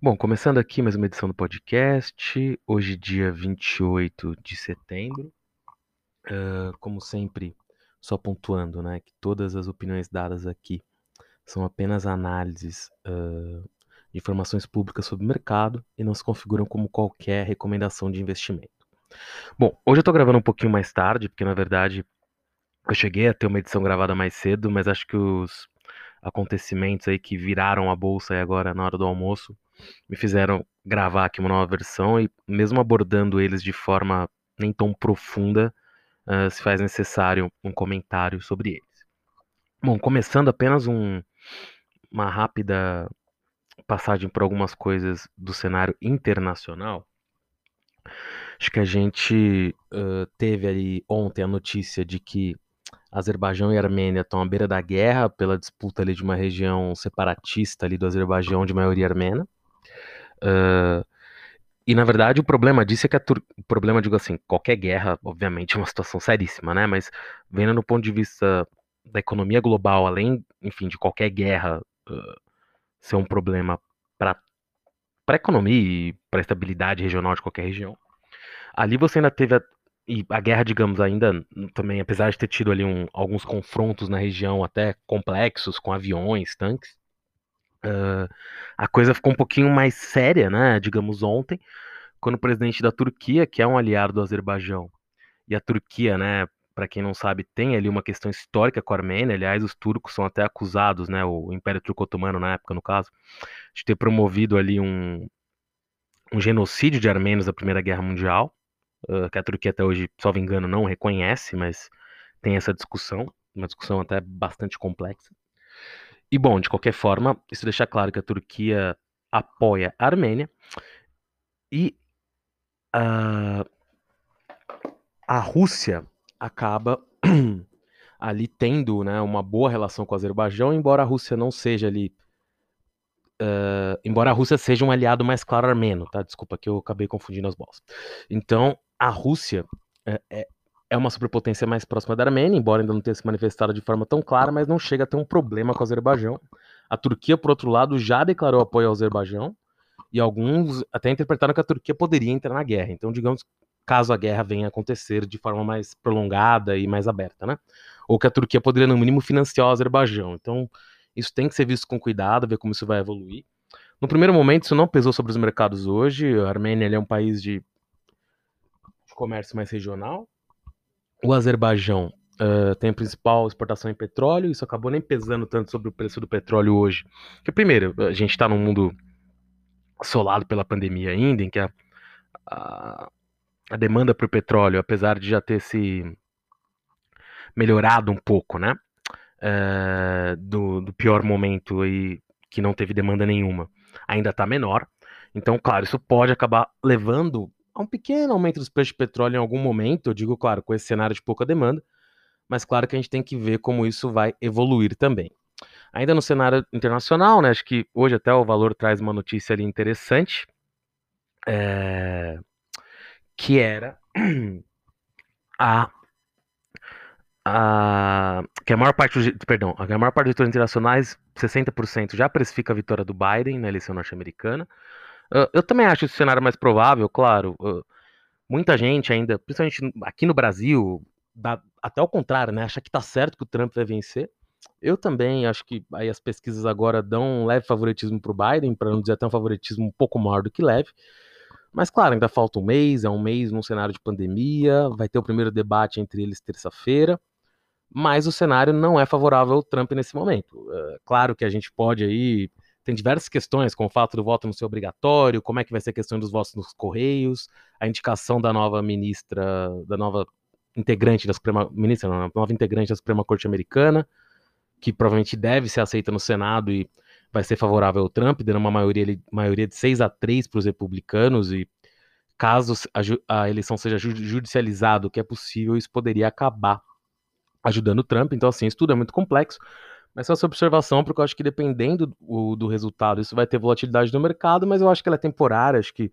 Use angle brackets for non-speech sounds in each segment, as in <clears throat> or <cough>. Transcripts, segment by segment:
Bom, começando aqui mais uma edição do podcast, hoje dia 28 de setembro. Uh, como sempre, só pontuando, né, que todas as opiniões dadas aqui são apenas análises uh, de informações públicas sobre o mercado e não se configuram como qualquer recomendação de investimento. Bom, hoje eu estou gravando um pouquinho mais tarde, porque na verdade eu cheguei a ter uma edição gravada mais cedo, mas acho que os acontecimentos aí que viraram a bolsa agora na hora do almoço me fizeram gravar aqui uma nova versão e mesmo abordando eles de forma nem tão profunda, uh, se faz necessário um comentário sobre eles. Bom, começando apenas um, uma rápida passagem por algumas coisas do cenário internacional. Acho que a gente uh, teve ali ontem a notícia de que Azerbaijão e Armênia estão à beira da guerra pela disputa ali de uma região separatista ali do Azerbaijão de maioria armênia. Uh, e na verdade o problema disso é que a Tur o problema, digo assim, qualquer guerra, obviamente, é uma situação seríssima, né? Mas vendo no ponto de vista da economia global, além, enfim, de qualquer guerra uh, ser um problema para para economia e para estabilidade regional de qualquer região. Ali você ainda teve a, e a guerra, digamos, ainda também, apesar de ter tido ali um, alguns confrontos na região até complexos com aviões, tanques, Uh, a coisa ficou um pouquinho mais séria, né? Digamos ontem, quando o presidente da Turquia, que é um aliado do Azerbaijão, e a Turquia, né? Para quem não sabe, tem ali uma questão histórica com a Armênia. Aliás, os turcos são até acusados, né? O Império Turco-Otomano, na época, no caso, de ter promovido ali um, um genocídio de armênios da Primeira Guerra Mundial, uh, que a Turquia até hoje, salvo engano, não reconhece, mas tem essa discussão, uma discussão até bastante complexa. E bom, de qualquer forma, isso deixa claro que a Turquia apoia a Armênia e a, a Rússia acaba <clears throat> ali tendo né, uma boa relação com o Azerbaijão, embora a Rússia não seja ali. Uh, embora a Rússia seja um aliado mais claro armeno, tá? Desculpa que eu acabei confundindo as bolas. Então, a Rússia é, é, é uma superpotência mais próxima da Armênia, embora ainda não tenha se manifestado de forma tão clara, mas não chega a ter um problema com o Azerbaijão. A Turquia, por outro lado, já declarou apoio ao Azerbaijão, e alguns até interpretaram que a Turquia poderia entrar na guerra. Então, digamos, caso a guerra venha a acontecer de forma mais prolongada e mais aberta, né? Ou que a Turquia poderia, no mínimo, financiar o Azerbaijão. Então, isso tem que ser visto com cuidado, ver como isso vai evoluir. No primeiro momento, isso não pesou sobre os mercados hoje. A Armênia é um país de comércio mais regional, o Azerbaijão uh, tem a principal exportação em petróleo, isso acabou nem pesando tanto sobre o preço do petróleo hoje. Porque, primeiro, a gente está num mundo assolado pela pandemia ainda, em que a, a, a demanda por petróleo, apesar de já ter se melhorado um pouco, né? Uh, do, do, pior momento aí que não teve demanda nenhuma, ainda está menor. Então, claro, isso pode acabar levando a um pequeno aumento dos preços de petróleo em algum momento, eu digo, claro, com esse cenário de pouca demanda, mas claro que a gente tem que ver como isso vai evoluir também. Ainda no cenário internacional, né, acho que hoje até o Valor traz uma notícia ali interessante, é, que era <clears throat> a, a, que a maior parte, perdão, a maior parte dos internacionais, 60% já precifica a vitória do Biden na eleição norte-americana, eu também acho esse cenário mais provável, claro. Muita gente ainda, principalmente aqui no Brasil, dá, até o contrário, né? Acha que tá certo que o Trump vai vencer. Eu também acho que aí as pesquisas agora dão um leve favoritismo pro Biden, para não dizer até um favoritismo um pouco maior do que leve. Mas claro, ainda falta um mês, é um mês num cenário de pandemia, vai ter o primeiro debate entre eles terça-feira, mas o cenário não é favorável ao Trump nesse momento. Uh, claro que a gente pode aí tem diversas questões, como o fato do voto não ser obrigatório, como é que vai ser a questão dos votos nos Correios, a indicação da nova ministra, da nova integrante da Suprema, ministra, não, nova integrante da Suprema Corte Americana, que provavelmente deve ser aceita no Senado e vai ser favorável ao Trump, dando uma maioria, maioria de 6 a 3 para os republicanos, e caso a, a eleição seja judicializada, o que é possível, isso poderia acabar ajudando o Trump. Então, assim, isso tudo é muito complexo. Mas só essa observação, porque eu acho que dependendo do, do, resultado, isso vai ter volatilidade no mercado, mas eu acho que ela é temporária. Acho que,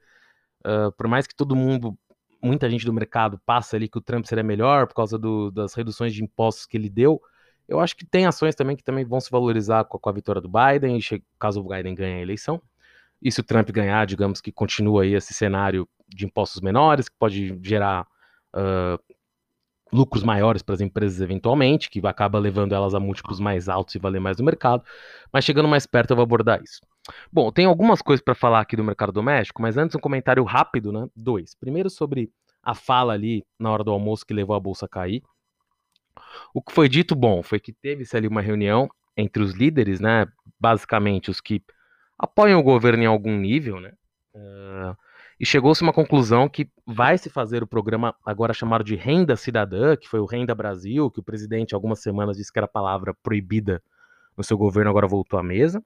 uh, por mais que todo mundo, muita gente do mercado passe ali que o Trump seria melhor por causa do, das reduções de impostos que ele deu, eu acho que tem ações também que também vão se valorizar com a, com a vitória do Biden, caso o Biden ganhe a eleição. E se o Trump ganhar, digamos que continua aí esse cenário de impostos menores, que pode gerar uh, lucros maiores para as empresas eventualmente, que acaba levando elas a múltiplos mais altos e valer mais no mercado. Mas chegando mais perto eu vou abordar isso. Bom, tem algumas coisas para falar aqui do mercado doméstico, mas antes um comentário rápido, né? Dois. Primeiro sobre a fala ali na hora do almoço que levou a bolsa a cair. O que foi dito, bom, foi que teve-se ali uma reunião entre os líderes, né? Basicamente os que apoiam o governo em algum nível, né? Uh, e chegou-se uma conclusão que vai se fazer o programa agora chamado de Renda Cidadã, que foi o Renda Brasil, que o presidente algumas semanas disse que era palavra proibida no seu governo, agora voltou à mesa.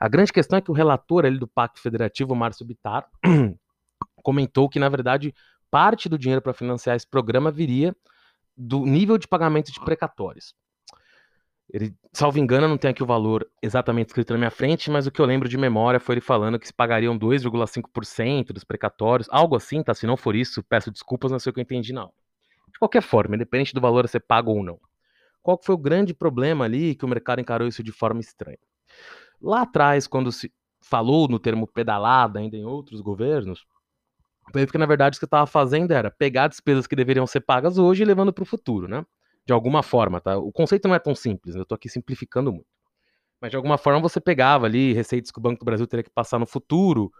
A grande questão é que o relator ali do Pacto Federativo, Márcio Bittar, <clears throat> comentou que, na verdade, parte do dinheiro para financiar esse programa viria do nível de pagamento de precatórios. Ele, salvo engano, não tem aqui o valor exatamente escrito na minha frente, mas o que eu lembro de memória foi ele falando que se pagariam 2,5% dos precatórios, algo assim, tá? Se não for isso, peço desculpas, não sei o que eu entendi, não. De qualquer forma, independente do valor a ser pago ou não. Qual foi o grande problema ali que o mercado encarou isso de forma estranha? Lá atrás, quando se falou no termo pedalada, ainda em outros governos, porque, na verdade, o que estava fazendo era pegar despesas que deveriam ser pagas hoje e levando para o futuro, né? De alguma forma, tá? O conceito não é tão simples, eu estou aqui simplificando muito. Mas de alguma forma você pegava ali receitas que o Banco do Brasil teria que passar no futuro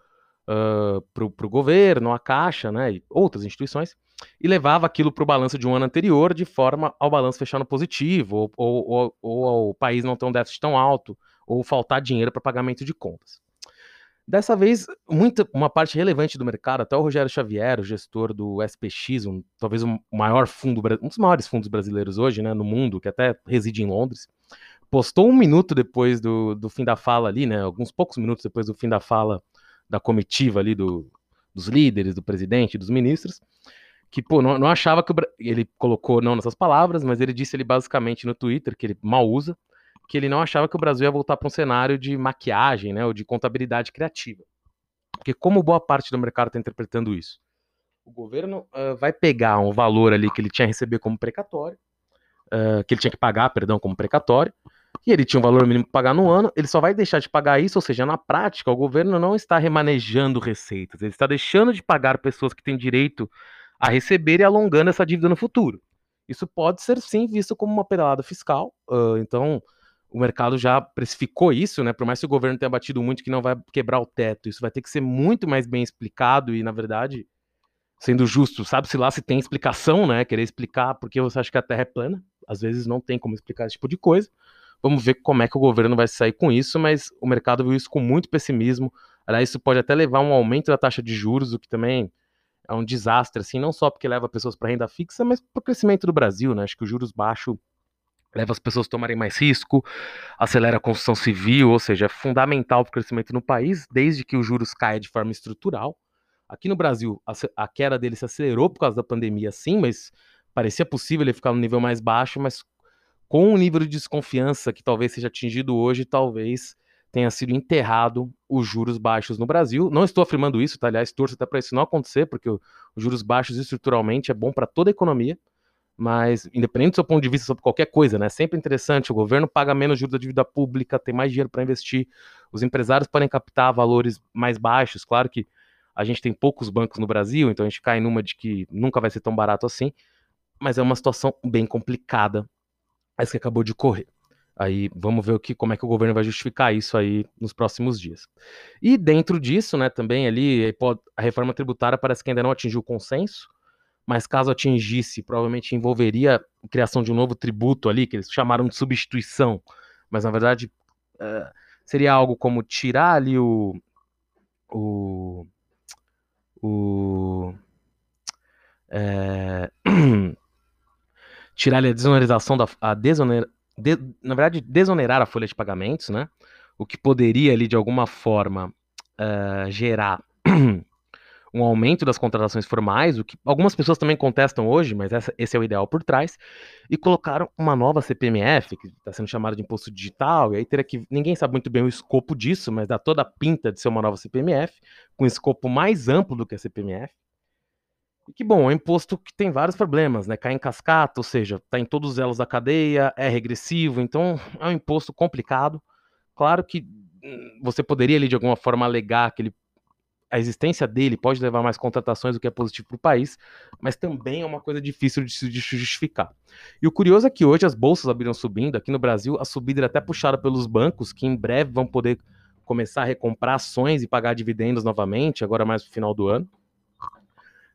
uh, para o governo, a Caixa, né, e outras instituições, e levava aquilo para o balanço de um ano anterior de forma ao balanço fechar no positivo, ou, ou, ou, ou ao país não ter um déficit tão alto, ou faltar dinheiro para pagamento de contas. Dessa vez, muita, uma parte relevante do mercado, até o Rogério Xavier, o gestor do SPX, um, talvez o maior fundo, um dos maiores fundos brasileiros hoje, né, no mundo, que até reside em Londres, postou um minuto depois do, do fim da fala ali, né, alguns poucos minutos depois do fim da fala da comitiva ali do, dos líderes, do presidente, dos ministros, que, pô, não, não achava que o, ele colocou não nessas palavras, mas ele disse ele basicamente no Twitter, que ele mal usa, que ele não achava que o Brasil ia voltar para um cenário de maquiagem, né, ou de contabilidade criativa. Porque como boa parte do mercado está interpretando isso? O governo uh, vai pegar um valor ali que ele tinha a receber como precatório, uh, que ele tinha que pagar, perdão, como precatório, e ele tinha um valor mínimo para pagar no ano, ele só vai deixar de pagar isso, ou seja, na prática, o governo não está remanejando receitas, ele está deixando de pagar pessoas que têm direito a receber e alongando essa dívida no futuro. Isso pode ser sim visto como uma pedalada fiscal, uh, então o mercado já precificou isso, né? Por mais que o governo tenha batido muito que não vai quebrar o teto, isso vai ter que ser muito mais bem explicado e, na verdade, sendo justo, sabe-se lá se tem explicação, né? Querer explicar porque você acha que a Terra é plana, às vezes não tem como explicar esse tipo de coisa. Vamos ver como é que o governo vai sair com isso, mas o mercado viu isso com muito pessimismo. Aliás, isso pode até levar a um aumento da taxa de juros, o que também é um desastre, assim, não só porque leva pessoas para renda fixa, mas para o crescimento do Brasil, né? Acho que o juros baixo leva as pessoas a tomarem mais risco, acelera a construção civil, ou seja, é fundamental para o crescimento no país, desde que os juros caia de forma estrutural. Aqui no Brasil, a, queda dele se acelerou por causa da pandemia, sim, mas parecia possível ele ficar no nível mais baixo, mas com o nível de desconfiança que talvez seja atingido hoje, talvez tenha sido enterrado os juros baixos no Brasil. Não estou afirmando isso, tá? aliás, torço até para isso não acontecer, porque os juros baixos estruturalmente é bom para toda a economia mas independente do seu ponto de vista sobre qualquer coisa, né? Sempre interessante, o governo paga menos juros da dívida pública, tem mais dinheiro para investir, os empresários podem captar valores mais baixos, claro que a gente tem poucos bancos no Brasil, então a gente cai numa de que nunca vai ser tão barato assim, mas é uma situação bem complicada essa que acabou de correr. Aí vamos ver o que, como é que o governo vai justificar isso aí nos próximos dias. E dentro disso, né, também ali a reforma tributária parece que ainda não atingiu o consenso mas caso atingisse, provavelmente envolveria a criação de um novo tributo ali, que eles chamaram de substituição, mas na verdade uh, seria algo como tirar ali o. o. o é, <clears throat> tirar ali a desonerização da. A desoner, de, na verdade, desonerar a folha de pagamentos, né? O que poderia ali de alguma forma uh, gerar <clears throat> um aumento das contratações formais, o que algumas pessoas também contestam hoje, mas essa, esse é o ideal por trás, e colocaram uma nova CPMF, que está sendo chamada de imposto digital, e aí teria que. Ninguém sabe muito bem o escopo disso, mas dá toda a pinta de ser uma nova CPMF, com escopo mais amplo do que a CPMF. E que bom, é um imposto que tem vários problemas, né? Cai em cascata, ou seja, está em todos os elos da cadeia, é regressivo, então é um imposto complicado. Claro que hum, você poderia ali de alguma forma alegar que ele a existência dele pode levar mais contratações, o que é positivo para o país, mas também é uma coisa difícil de se justificar. E o curioso é que hoje as bolsas abriram subindo, aqui no Brasil a subida é até puxada pelos bancos, que em breve vão poder começar a recomprar ações e pagar dividendos novamente, agora mais no final do ano.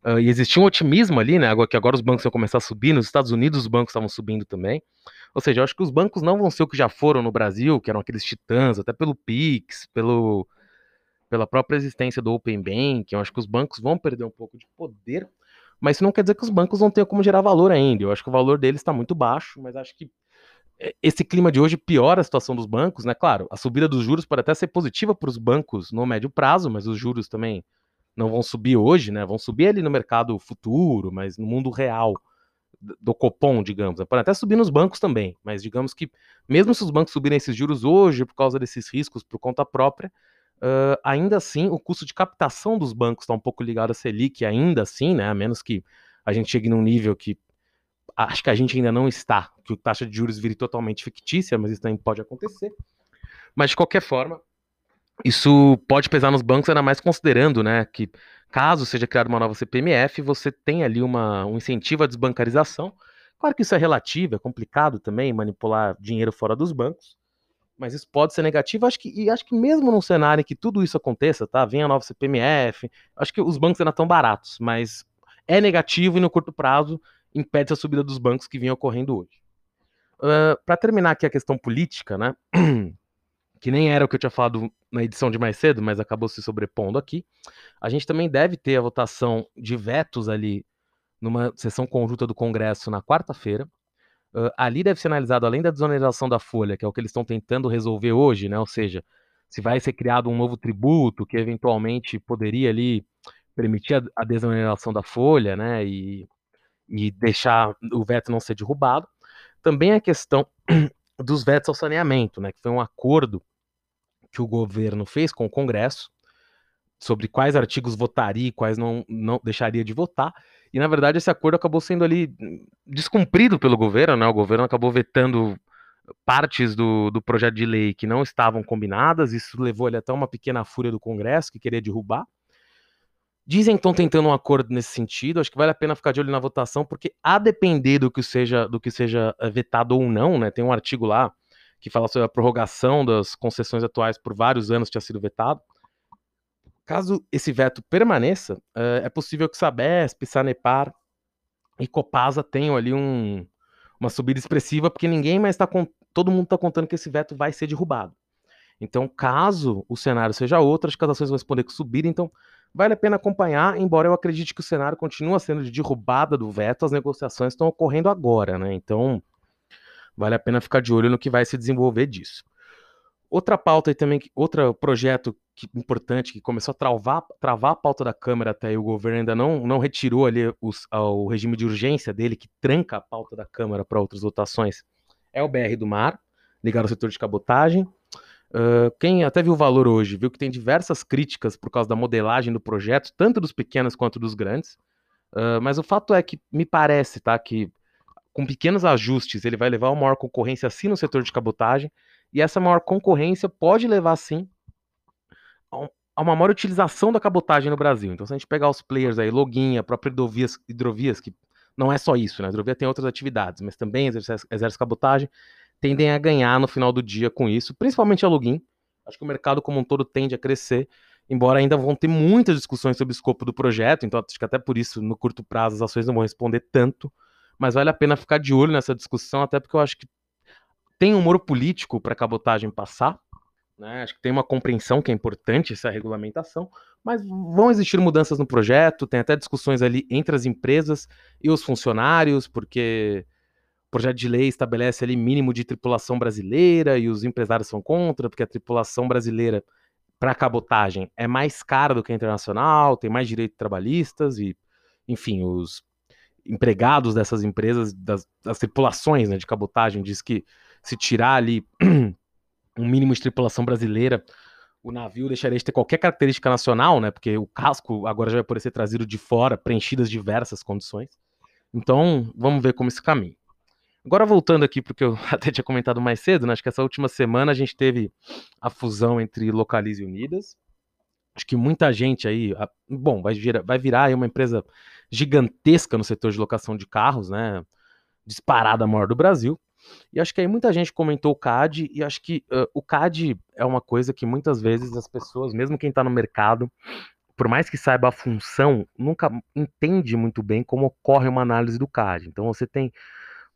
Uh, e existia um otimismo ali, né? Agora que agora os bancos vão começar a subir, nos Estados Unidos os bancos estavam subindo também. Ou seja, eu acho que os bancos não vão ser o que já foram no Brasil, que eram aqueles titãs, até pelo Pix, pelo pela própria existência do Open Bank, eu acho que os bancos vão perder um pouco de poder, mas isso não quer dizer que os bancos não tenham como gerar valor ainda. Eu acho que o valor deles está muito baixo, mas acho que é, esse clima de hoje piora a situação dos bancos, né? Claro, a subida dos juros pode até ser positiva para os bancos no médio prazo, mas os juros também não vão subir hoje, né? Vão subir ali no mercado futuro, mas no mundo real do Copom, digamos. Né? Pode até subir nos bancos também, mas digamos que mesmo se os bancos subirem esses juros hoje por causa desses riscos por conta própria, Uh, ainda assim, o custo de captação dos bancos está um pouco ligado à Selic, ainda assim, né? A menos que a gente chegue num nível que acho que a gente ainda não está, que a taxa de juros vire totalmente fictícia, mas isso também pode acontecer. Mas de qualquer forma, isso pode pesar nos bancos, ainda mais considerando, né, que caso seja criada uma nova CPMF, você tem ali uma, um incentivo à desbancarização. Claro que isso é relativo, é complicado também manipular dinheiro fora dos bancos, mas isso pode ser negativo. Acho que, e acho que mesmo num cenário em que tudo isso aconteça, tá? Venha a nova CPMF, acho que os bancos ainda estão baratos, mas é negativo e no curto prazo impede a subida dos bancos que vinha ocorrendo hoje. Uh, Para terminar aqui a questão política, né? <clears throat> que nem era o que eu tinha falado na edição de mais cedo, mas acabou se sobrepondo aqui. A gente também deve ter a votação de vetos ali numa sessão conjunta do Congresso na quarta-feira. Uh, ali deve ser analisado, além da desoneração da folha, que é o que eles estão tentando resolver hoje, né? Ou seja, se vai ser criado um novo tributo que eventualmente poderia ali permitir a, a desoneração da folha, né? E, e deixar o veto não ser derrubado. Também a questão dos vetos ao saneamento, né? Que foi um acordo que o governo fez com o Congresso sobre quais artigos votaria e quais não, não deixaria de votar. E na verdade esse acordo acabou sendo ali descumprido pelo governo, né? O governo acabou vetando partes do, do projeto de lei que não estavam combinadas, isso levou ele até uma pequena fúria do Congresso que queria derrubar. Dizem que estão tentando um acordo nesse sentido, acho que vale a pena ficar de olho na votação, porque a depender do que seja, do que seja eh, vetado ou não, né? Tem um artigo lá que fala sobre a prorrogação das concessões atuais por vários anos tinha sido vetado. Caso esse veto permaneça, uh, é possível que Sabesp, Sanepar e Copasa tenham ali um, uma subida expressiva, porque ninguém mais está todo mundo está contando que esse veto vai ser derrubado. Então, caso o cenário seja outro, as ações vão responder que subir, então vale a pena acompanhar, embora eu acredite que o cenário continua sendo de derrubada do veto, as negociações estão ocorrendo agora, né? Então, vale a pena ficar de olho no que vai se desenvolver disso. Outra pauta e também, outro projeto que, importante que começou a travar, travar a pauta da Câmara até aí, o governo ainda não, não retirou ali os, o regime de urgência dele, que tranca a pauta da Câmara para outras votações, é o BR do Mar, ligado ao setor de cabotagem. Uh, quem até viu o valor hoje, viu que tem diversas críticas por causa da modelagem do projeto, tanto dos pequenos quanto dos grandes. Uh, mas o fato é que me parece, tá, que com pequenos ajustes ele vai levar uma maior concorrência sim no setor de cabotagem e essa maior concorrência pode levar, sim, a uma maior utilização da cabotagem no Brasil. Então, se a gente pegar os players aí, Login, a própria hidrovias, hidrovias que não é só isso, né? A hidrovia tem outras atividades, mas também exerce, exerce cabotagem, tendem a ganhar no final do dia com isso, principalmente a Login. Acho que o mercado como um todo tende a crescer, embora ainda vão ter muitas discussões sobre o escopo do projeto, então acho que até por isso, no curto prazo, as ações não vão responder tanto, mas vale a pena ficar de olho nessa discussão, até porque eu acho que tem humor político para a cabotagem passar. Né? Acho que tem uma compreensão que é importante essa regulamentação, mas vão existir mudanças no projeto, tem até discussões ali entre as empresas e os funcionários, porque o projeto de lei estabelece ali mínimo de tripulação brasileira e os empresários são contra, porque a tripulação brasileira para cabotagem é mais cara do que a internacional, tem mais direitos trabalhistas e, enfim, os empregados dessas empresas, das, das tripulações né, de cabotagem, diz que se tirar ali <clears throat> um mínimo de tripulação brasileira, o navio deixaria de ter qualquer característica nacional, né? Porque o casco agora já vai poder ser trazido de fora, preenchidas diversas condições. Então, vamos ver como esse caminho. Agora voltando aqui porque eu <laughs> até tinha comentado mais cedo, né? acho que essa última semana a gente teve a fusão entre Localize e Unidas. Acho que muita gente aí, bom, vai virar, vai virar uma empresa gigantesca no setor de locação de carros, né? Disparada maior do Brasil. E acho que aí muita gente comentou o CAD, e acho que uh, o CAD é uma coisa que muitas vezes as pessoas, mesmo quem está no mercado, por mais que saiba a função, nunca entende muito bem como ocorre uma análise do CAD. Então você tem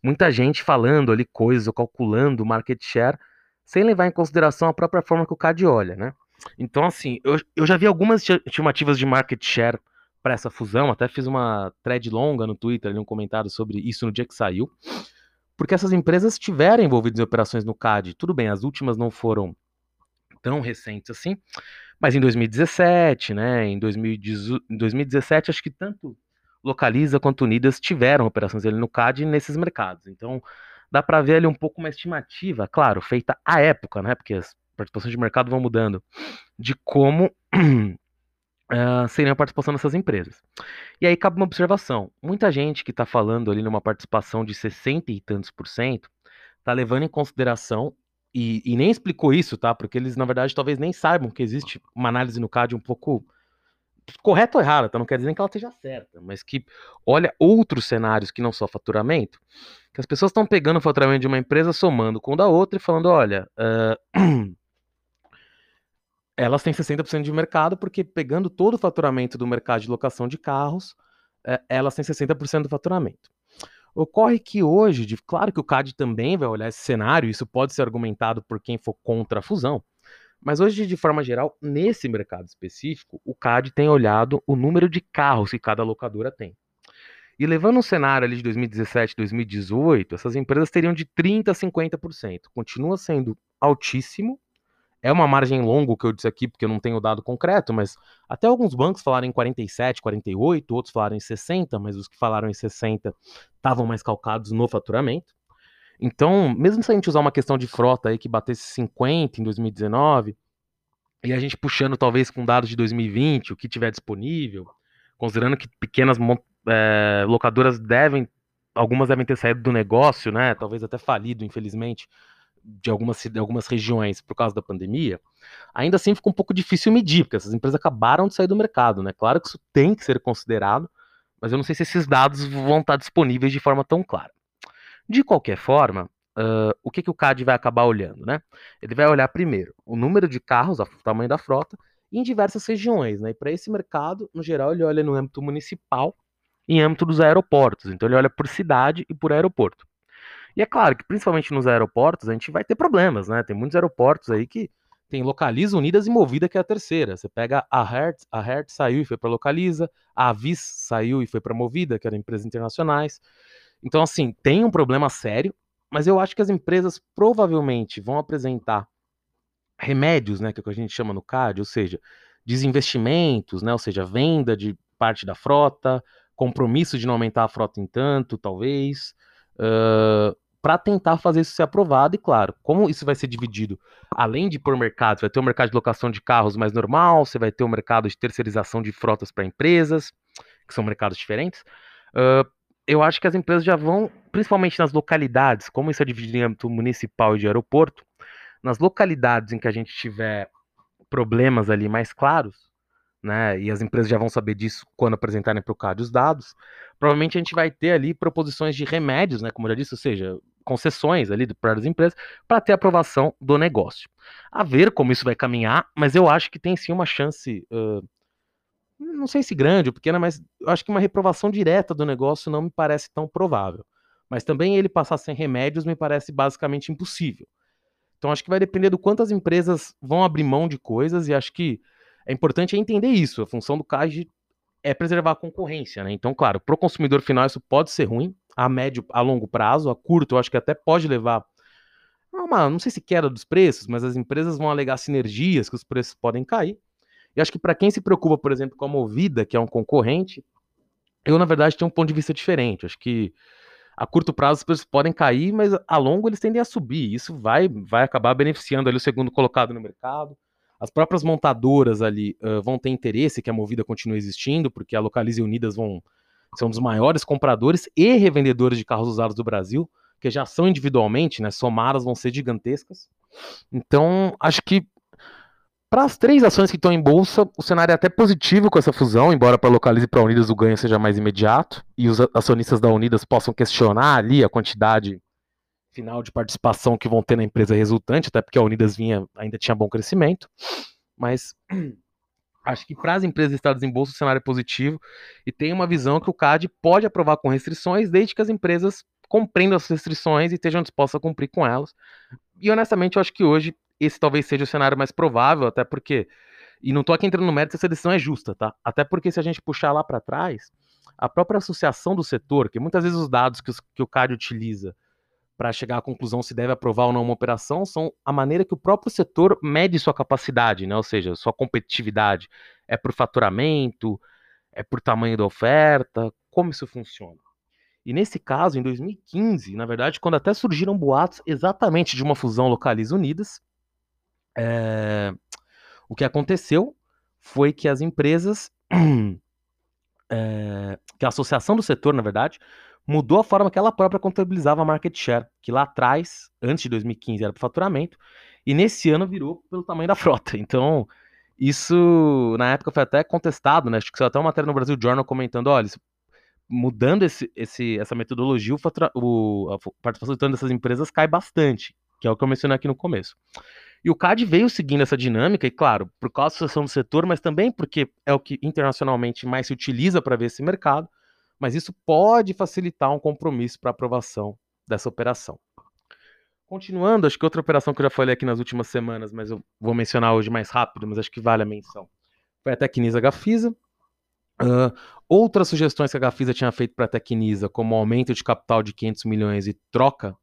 muita gente falando ali coisas calculando market share sem levar em consideração a própria forma que o CAD olha, né? Então, assim, eu, eu já vi algumas estimativas de market share para essa fusão, até fiz uma thread longa no Twitter, ali, um comentário sobre isso no dia que saiu, porque essas empresas estiveram envolvidas em operações no CAD. Tudo bem, as últimas não foram tão recentes assim, mas em 2017, né, em 2017, acho que tanto Localiza quanto Unidas tiveram operações ali no CAD nesses mercados. Então, dá para ver ali um pouco uma estimativa, claro, feita à época, né, porque as participações de mercado vão mudando, de como uh, seria a participação dessas empresas. E aí cabe uma observação. Muita gente que está falando ali numa participação de 60 e tantos por cento, está levando em consideração, e, e, nem explicou isso, tá? Porque eles, na verdade, talvez nem saibam que existe uma análise no CAD um pouco correta ou errada, tá? Não quer dizer que ela esteja certa, mas que olha outros cenários que não só faturamento, que as pessoas estão pegando o faturamento de uma empresa, somando com o da outra e falando, olha, uh, <clears throat> elas têm 60% de mercado, porque pegando todo o faturamento do mercado de locação de carros, é, elas têm 60% do faturamento. Ocorre que hoje, de, claro que o CAD também vai olhar esse cenário, isso pode ser argumentado por quem for contra a fusão, mas hoje, de forma geral, nesse mercado específico, o CAD tem olhado o número de carros que cada locadora tem. E levando um cenário ali de 2017, 2018, essas empresas teriam de 30% a 50%. Continua sendo altíssimo, é uma margem longa que eu disse aqui, porque eu não tenho dado concreto, mas até alguns bancos falaram em 47, 48, outros falaram em 60, mas os que falaram em 60 estavam mais calcados no faturamento. Então, mesmo se a gente usar uma questão de frota aí que batesse 50 em 2019, e a gente puxando talvez com dados de 2020, o que tiver disponível, considerando que pequenas é, locadoras devem, algumas devem ter saído do negócio, né? Talvez até falido, infelizmente de algumas, de algumas regiões por causa da pandemia, ainda assim fica um pouco difícil medir, porque essas empresas acabaram de sair do mercado, né? Claro que isso tem que ser considerado, mas eu não sei se esses dados vão estar disponíveis de forma tão clara. De qualquer forma, uh, o que, que o CAD vai acabar olhando, né? Ele vai olhar primeiro o número de carros, o tamanho da frota, em diversas regiões, né? E para esse mercado, no geral, ele olha no âmbito municipal em âmbito dos aeroportos. Então ele olha por cidade e por aeroporto. E é claro que, principalmente nos aeroportos, a gente vai ter problemas, né? Tem muitos aeroportos aí que tem Localiza, Unidas e Movida, que é a terceira. Você pega a Hertz, a Hertz saiu e foi para Localiza, a Avis saiu e foi para Movida, que eram empresas internacionais. Então, assim, tem um problema sério, mas eu acho que as empresas provavelmente vão apresentar remédios, né, que é o que a gente chama no CAD, ou seja, desinvestimentos, né, ou seja, venda de parte da frota, compromisso de não aumentar a frota em tanto, talvez, uh, para tentar fazer isso ser aprovado. E claro, como isso vai ser dividido, além de por mercados, vai ter o mercado de locação de carros mais normal, você vai ter o mercado de terceirização de frotas para empresas, que são mercados diferentes. Uh, eu acho que as empresas já vão, principalmente nas localidades, como isso é dividido em âmbito municipal e de aeroporto, nas localidades em que a gente tiver problemas ali mais claros, né, e as empresas já vão saber disso quando apresentarem para o CAD os dados, provavelmente a gente vai ter ali proposições de remédios, né, como eu já disse, ou seja, concessões ali para as empresas para ter aprovação do negócio. A ver como isso vai caminhar, mas eu acho que tem sim uma chance, uh, não sei se grande ou pequena, mas eu acho que uma reprovação direta do negócio não me parece tão provável. Mas também ele passar sem remédios me parece basicamente impossível. Então acho que vai depender do quanto as empresas vão abrir mão de coisas e acho que é importante entender isso. A função do CAD é preservar a concorrência, né? Então, claro, para o consumidor final isso pode ser ruim, a médio, a longo prazo, a curto, eu acho que até pode levar a uma, não sei se queda dos preços, mas as empresas vão alegar sinergias que os preços podem cair. E acho que para quem se preocupa, por exemplo, com a Movida, que é um concorrente, eu na verdade tenho um ponto de vista diferente. Acho que a curto prazo os preços podem cair, mas a longo eles tendem a subir. Isso vai, vai acabar beneficiando ali o segundo colocado no mercado. As próprias montadoras ali uh, vão ter interesse que a Movida continue existindo, porque a Localize e Unidas vão ser um dos maiores compradores e revendedores de carros usados do Brasil, porque já são individualmente, né? Somadas vão ser gigantescas. Então, acho que para as três ações que estão em bolsa, o cenário é até positivo com essa fusão, embora para Localize e para Unidas o ganho seja mais imediato e os acionistas da Unidas possam questionar ali a quantidade final de participação que vão ter na empresa resultante, até porque a Unidas vinha, ainda tinha bom crescimento. Mas acho que para as empresas listadas em bolsa o cenário é positivo e tem uma visão que o CAD pode aprovar com restrições, desde que as empresas compreendam as restrições e estejam dispostas a cumprir com elas. E honestamente, eu acho que hoje esse talvez seja o cenário mais provável, até porque. E não estou aqui entrando no mérito se essa decisão é justa, tá? Até porque se a gente puxar lá para trás, a própria associação do setor, que muitas vezes os dados que, os, que o CAD utiliza para chegar à conclusão se deve aprovar ou não uma operação são a maneira que o próprio setor mede sua capacidade, né? ou seja, sua competitividade. É por faturamento, é por tamanho da oferta, como isso funciona. E nesse caso, em 2015, na verdade, quando até surgiram boatos exatamente de uma fusão Localiza Unidas, é, o que aconteceu foi que as empresas, é, <clears throat> que a associação do setor, na verdade, mudou a forma que ela própria contabilizava a market share, que lá atrás, antes de 2015, era para faturamento, e nesse ano virou pelo tamanho da <laughs> frota. Então, isso na época foi até contestado, né? Acho que saiu até uma matéria no Brasil Journal comentando: olha, mudando esse, esse, essa metodologia, o, fatura, o, a participação dessas empresas cai bastante, que é o que eu mencionei aqui no começo. E o CAD veio seguindo essa dinâmica, e claro, por causa da situação do setor, mas também porque é o que internacionalmente mais se utiliza para ver esse mercado, mas isso pode facilitar um compromisso para aprovação dessa operação. Continuando, acho que outra operação que eu já falei aqui nas últimas semanas, mas eu vou mencionar hoje mais rápido, mas acho que vale a menção. Foi a Tecnisa Gafisa. Uh, outras sugestões que a Gafisa tinha feito para a Tecnisa, como aumento de capital de 500 milhões e troca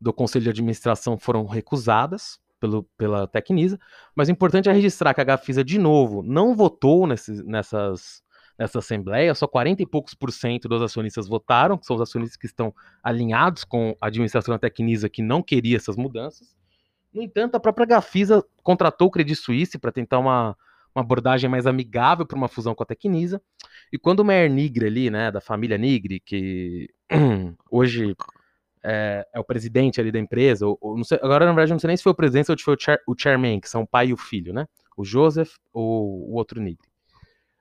do conselho de administração, foram recusadas pelo, pela Tecnisa, mas o importante é registrar que a Gafisa, de novo, não votou nesse, nessas, nessa assembleia, só 40 e poucos por cento dos acionistas votaram, que são os acionistas que estão alinhados com a administração da Tecnisa, que não queria essas mudanças. No entanto, a própria Gafisa contratou o Credit Suisse para tentar uma, uma abordagem mais amigável para uma fusão com a Tecnisa. E quando o Meyer Nigre ali, né, da família Nigre, que <clears throat> hoje é, é, o presidente ali da empresa, ou, ou sei, agora na verdade não sei nem se foi o presidente ou se foi o, chair, o chairman, que são o pai e o filho, né? O Joseph ou o outro Nigri.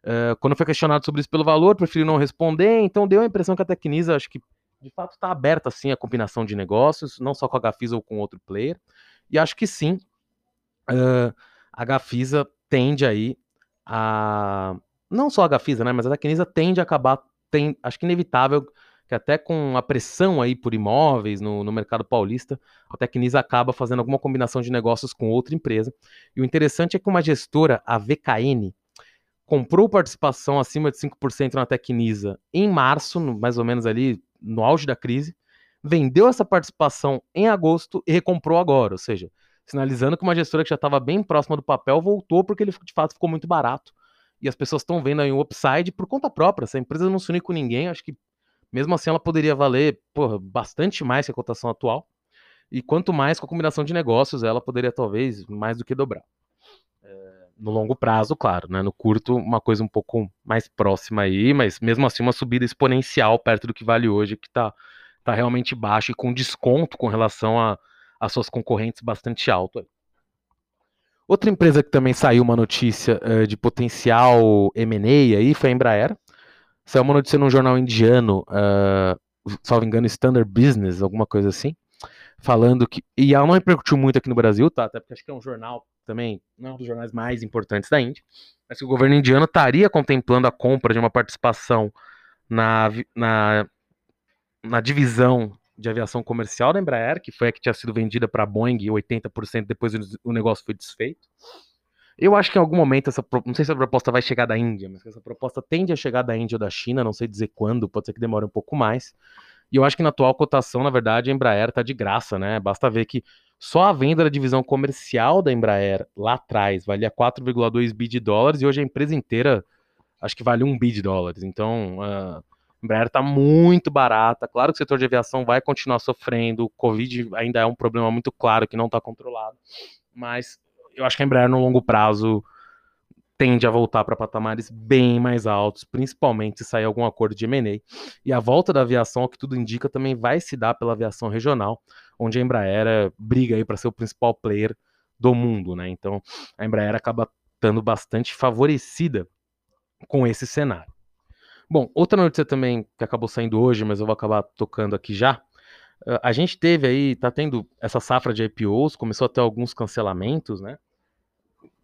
Uh, quando foi questionado sobre isso pelo valor, preferiu não responder, então deu a impressão que a Tecnisa, acho que de fato está aberta assim a combinação de negócios, não só com a Gafisa ou com outro player, e acho que sim, uh, a Gafisa tende aí a, não só a Gafisa, né, mas a Tecnisa tende a acabar, tem, acho que inevitável que até com a pressão aí por imóveis no, no mercado paulista, a Tecnisa acaba fazendo alguma combinação de negócios com outra empresa. E o interessante é que uma gestora, a VKN, comprou participação acima de 5% na Tecnisa em março, mais ou menos ali no auge da crise, vendeu essa participação em agosto e recomprou agora, ou seja, sinalizando que uma gestora que já estava bem próxima do papel voltou porque ele de fato ficou muito barato. E as pessoas estão vendo aí um upside por conta própria. Se a empresa não se unir com ninguém, acho que mesmo assim, ela poderia valer porra, bastante mais que a cotação atual. E quanto mais com a combinação de negócios, ela poderia talvez mais do que dobrar. No longo prazo, claro, né? No curto, uma coisa um pouco mais próxima aí, mas mesmo assim uma subida exponencial perto do que vale hoje, que está tá realmente baixo e com desconto com relação às suas concorrentes bastante alto. Outra empresa que também saiu uma notícia uh, de potencial M&A aí foi a Embraer. Saiu uma notícia num jornal indiano, uh, salvo engano, Standard Business, alguma coisa assim, falando que. E ela não repercutiu muito aqui no Brasil, tá? Até porque acho que é um jornal também, não é um dos jornais mais importantes da Índia, mas que o governo indiano estaria contemplando a compra de uma participação na, na, na divisão de aviação comercial da Embraer, que foi a que tinha sido vendida para a Boeing 80%, depois o negócio foi desfeito. Eu acho que em algum momento essa. Não sei se a proposta vai chegar da Índia, mas essa proposta tende a chegar da Índia ou da China, não sei dizer quando, pode ser que demore um pouco mais. E eu acho que na atual cotação, na verdade, a Embraer está de graça, né? Basta ver que só a venda da divisão comercial da Embraer lá atrás valia 4,2 bi de dólares e hoje a empresa inteira acho que vale 1 bi de dólares. Então, a Embraer está muito barata. Claro que o setor de aviação vai continuar sofrendo, o Covid ainda é um problema muito claro que não está controlado, mas eu acho que a Embraer no longo prazo tende a voltar para patamares bem mais altos, principalmente se sair algum acordo de M&A. E a volta da aviação, o que tudo indica, também vai se dar pela aviação regional, onde a Embraer briga aí para ser o principal player do mundo, né? Então, a Embraer acaba estando bastante favorecida com esse cenário. Bom, outra notícia também que acabou saindo hoje, mas eu vou acabar tocando aqui já. A gente teve aí, tá tendo essa safra de IPOs, começou a ter alguns cancelamentos, né?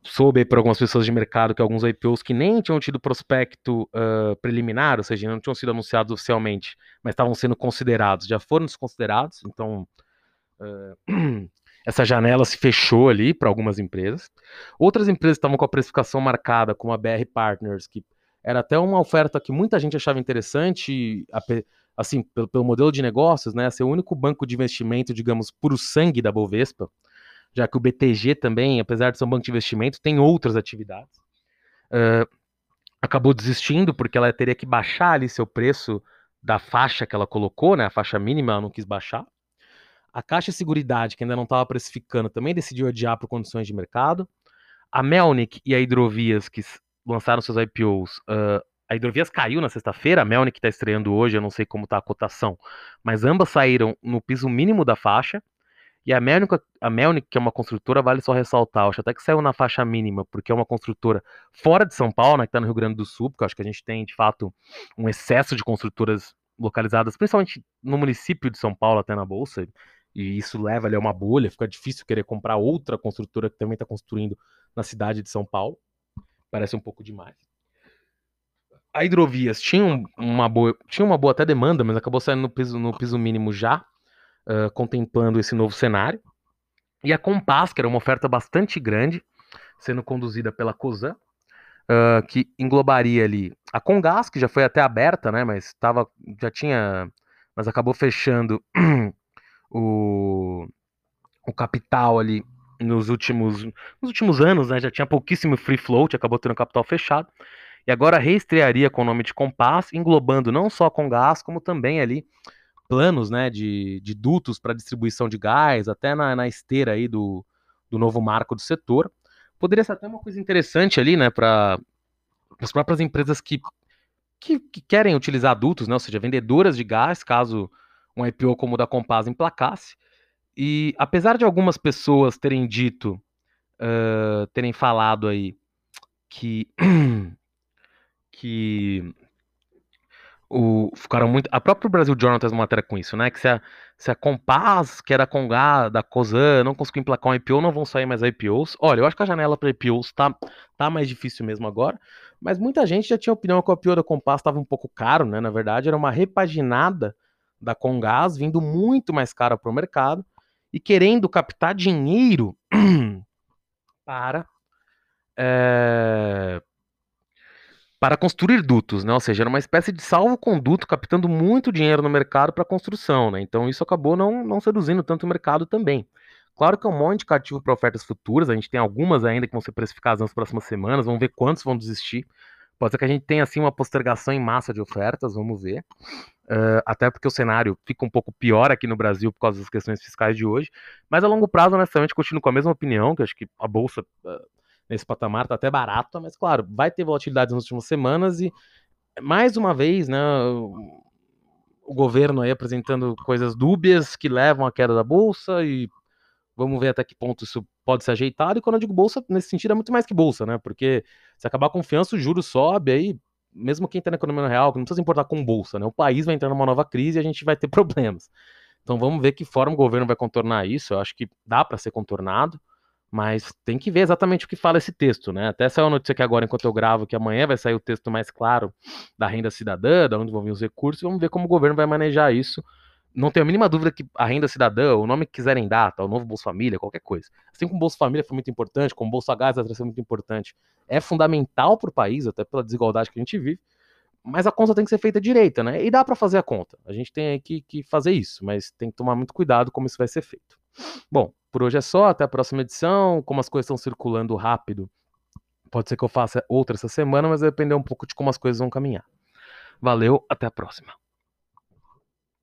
soube por algumas pessoas de mercado que alguns IPOs que nem tinham tido prospecto uh, preliminar, ou seja, não tinham sido anunciados oficialmente, mas estavam sendo considerados, já foram desconsiderados, então <clears throat> essa janela se fechou ali para algumas empresas. Outras empresas estavam com a precificação marcada, como a BR Partners, que era até uma oferta que muita gente achava interessante, assim, pelo, pelo modelo de negócios, né, ser o único banco de investimento, digamos, puro sangue da Bovespa, já que o BTG também, apesar de ser um banco de investimento, tem outras atividades. Uh, acabou desistindo porque ela teria que baixar ali seu preço da faixa que ela colocou, né, a faixa mínima, ela não quis baixar. A Caixa de Seguridade, que ainda não estava precificando, também decidiu adiar por condições de mercado. A Melnick e a Hidrovias, que lançaram seus IPOs, uh, a Hidrovias caiu na sexta-feira, a Melnick está estreando hoje, eu não sei como está a cotação, mas ambas saíram no piso mínimo da faixa, e a Melnick, a Melnick, que é uma construtora, vale só ressaltar, acho até que saiu na faixa mínima, porque é uma construtora fora de São Paulo, né, que está no Rio Grande do Sul, porque acho que a gente tem, de fato, um excesso de construtoras localizadas, principalmente no município de São Paulo, até na Bolsa, e isso leva ali a uma bolha, fica difícil querer comprar outra construtora que também está construindo na cidade de São Paulo. Parece um pouco demais. A Hidrovias tinha uma boa, tinha uma boa até demanda, mas acabou saindo no piso, no piso mínimo já, uh, contemplando esse novo cenário. E a Compass, que era uma oferta bastante grande, sendo conduzida pela COSAN, uh, que englobaria ali a Congás, que já foi até aberta, né, mas tava, já tinha, mas acabou fechando <clears throat> o, o capital ali nos últimos, nos últimos anos, né, já tinha pouquíssimo free float, acabou tendo capital fechado, e agora reestrearia com o nome de Compass, englobando não só a Congás, como também ali planos né, de, de dutos para distribuição de gás, até na, na esteira aí do, do novo marco do setor. Poderia ser até uma coisa interessante ali, né, para as próprias empresas que, que, que, querem utilizar dutos, né, ou seja, vendedoras de gás, caso um IPO como o da Compaz emplacasse. E apesar de algumas pessoas terem dito, uh, terem falado aí que <clears throat> que o, ficaram muito. A própria Brasil Journal tem uma matéria com isso, né? Que se a, se a Compass, que era Congá, da Cosan, não conseguiu emplacar um IPO, não vão sair mais IPOs. Olha, eu acho que a janela para IPOs tá, tá mais difícil mesmo agora, mas muita gente já tinha opinião que o IPO da Compass estava um pouco caro, né? Na verdade, era uma repaginada da Congás, vindo muito mais cara para o mercado e querendo captar dinheiro <clears throat> para. É, para construir dutos, né? Ou seja, era uma espécie de salvo-conduto captando muito dinheiro no mercado para construção, né? Então isso acabou não, não seduzindo tanto o mercado também. Claro que é um bom indicativo para ofertas futuras, a gente tem algumas ainda que vão ser precificadas nas próximas semanas, vamos ver quantos vão desistir. Pode ser que a gente tenha assim uma postergação em massa de ofertas, vamos ver. Uh, até porque o cenário fica um pouco pior aqui no Brasil por causa das questões fiscais de hoje. Mas a longo prazo, honestamente, continuo com a mesma opinião, que acho que a Bolsa uh, nesse patamar, tá até barato, mas claro, vai ter volatilidade nas últimas semanas e mais uma vez, né, o governo aí apresentando coisas dúbias que levam à queda da bolsa e vamos ver até que ponto isso pode ser ajeitado. E quando eu digo bolsa, nesse sentido é muito mais que bolsa, né? Porque se acabar a confiança, o juro sobe, aí mesmo quem está na economia real, não precisa se importar com bolsa, né? O país vai entrar numa nova crise e a gente vai ter <laughs> problemas. Então vamos ver que forma o governo vai contornar isso. Eu acho que dá para ser contornado. Mas tem que ver exatamente o que fala esse texto, né? Até saiu a notícia aqui agora, enquanto eu gravo, que amanhã vai sair o texto mais claro da renda cidadã, da onde vão vir os recursos, vamos ver como o governo vai manejar isso. Não tenho a mínima dúvida que a renda cidadã, o nome que quiserem dar, tá, o novo Bolsa Família, qualquer coisa. Assim como o Bolsa Família foi muito importante, como o Bolsa Gás vai ser muito importante, é fundamental para o país, até pela desigualdade que a gente vive, mas a conta tem que ser feita direita, né? E dá para fazer a conta. A gente tem que, que fazer isso, mas tem que tomar muito cuidado como isso vai ser feito. Bom, por hoje é só, até a próxima edição. Como as coisas estão circulando rápido, pode ser que eu faça outra essa semana, mas vai depender um pouco de como as coisas vão caminhar. Valeu, até a próxima.